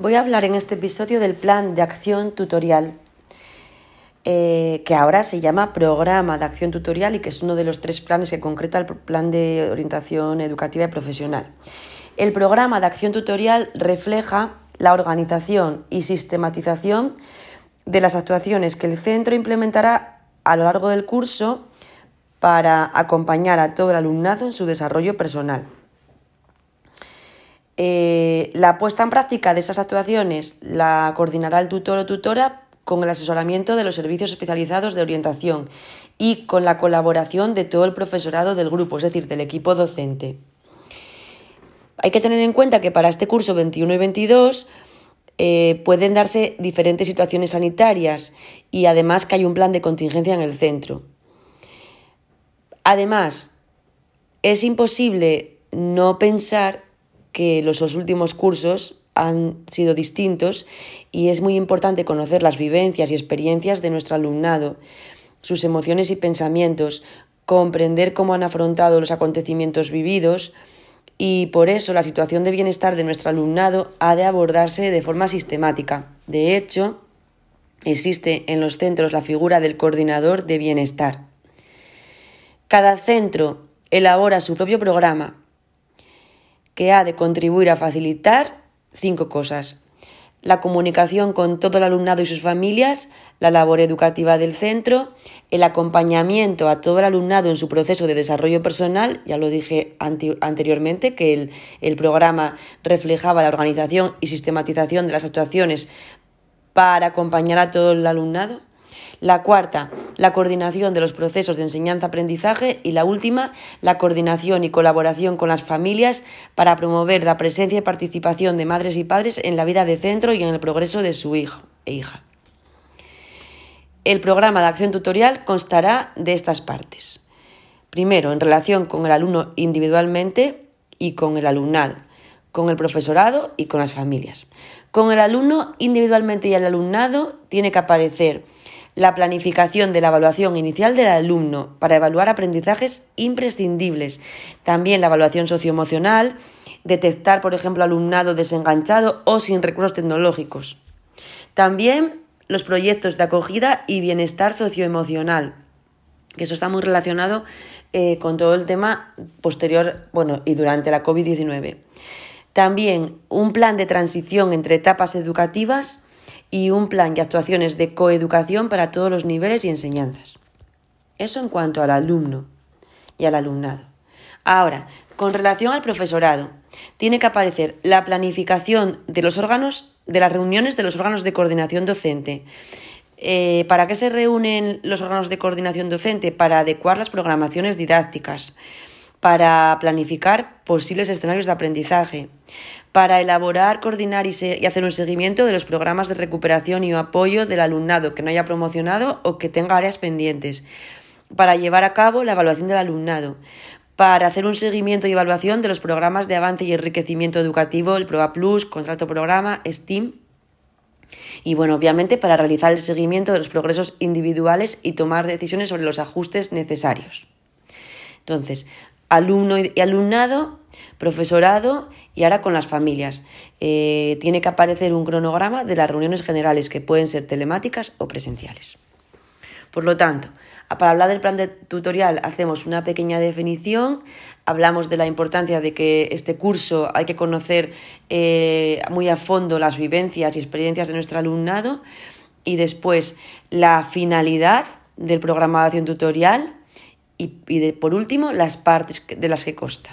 Voy a hablar en este episodio del plan de acción tutorial, eh, que ahora se llama Programa de Acción Tutorial y que es uno de los tres planes que concreta el Plan de Orientación Educativa y Profesional. El programa de acción tutorial refleja la organización y sistematización de las actuaciones que el centro implementará a lo largo del curso para acompañar a todo el alumnado en su desarrollo personal. Eh, la puesta en práctica de esas actuaciones la coordinará el tutor o tutora con el asesoramiento de los servicios especializados de orientación y con la colaboración de todo el profesorado del grupo, es decir, del equipo docente. Hay que tener en cuenta que para este curso 21 y 22 eh, pueden darse diferentes situaciones sanitarias y además que hay un plan de contingencia en el centro. Además, es imposible no pensar que los últimos cursos han sido distintos y es muy importante conocer las vivencias y experiencias de nuestro alumnado, sus emociones y pensamientos, comprender cómo han afrontado los acontecimientos vividos y por eso la situación de bienestar de nuestro alumnado ha de abordarse de forma sistemática. De hecho, existe en los centros la figura del coordinador de bienestar. Cada centro elabora su propio programa que ha de contribuir a facilitar cinco cosas. La comunicación con todo el alumnado y sus familias, la labor educativa del centro, el acompañamiento a todo el alumnado en su proceso de desarrollo personal, ya lo dije anteriormente, que el, el programa reflejaba la organización y sistematización de las actuaciones para acompañar a todo el alumnado, la cuarta, la coordinación de los procesos de enseñanza-aprendizaje. Y la última, la coordinación y colaboración con las familias para promover la presencia y participación de madres y padres en la vida de centro y en el progreso de su hijo e hija. El programa de acción tutorial constará de estas partes. Primero, en relación con el alumno individualmente y con el alumnado, con el profesorado y con las familias. Con el alumno individualmente y el alumnado tiene que aparecer la planificación de la evaluación inicial del alumno para evaluar aprendizajes imprescindibles, también la evaluación socioemocional, detectar, por ejemplo, alumnado desenganchado o sin recursos tecnológicos. También los proyectos de acogida y bienestar socioemocional, que eso está muy relacionado eh, con todo el tema posterior, bueno, y durante la COVID-19. También un plan de transición entre etapas educativas y un plan y actuaciones de coeducación para todos los niveles y enseñanzas. Eso en cuanto al alumno y al alumnado. Ahora, con relación al profesorado, tiene que aparecer la planificación de los órganos, de las reuniones de los órganos de coordinación docente. Eh, ¿Para qué se reúnen los órganos de coordinación docente? Para adecuar las programaciones didácticas, para planificar posibles escenarios de aprendizaje, para elaborar, coordinar y, hacer un seguimiento de los programas de recuperación y apoyo del alumnado que no haya promocionado o que tenga áreas pendientes, para llevar a cabo la evaluación del alumnado, para hacer un seguimiento y evaluación de los programas de avance y enriquecimiento educativo, el PROA Plus, contrato programa, STEAM, y bueno, obviamente para realizar el seguimiento de los progresos individuales y tomar decisiones sobre los ajustes necesarios. Entonces, alumno y alumnado, profesorado y ahora con las familias. Eh, tiene que aparecer un cronograma de las reuniones generales que pueden ser telemáticas o presenciales. Por lo tanto, para hablar del plan de tutorial hacemos una pequeña definición, hablamos de la importancia de que este curso hay que conocer eh, muy a fondo las vivencias y experiencias de nuestro alumnado y después la finalidad del programa de acción tutorial y, por último las partes de las que consta.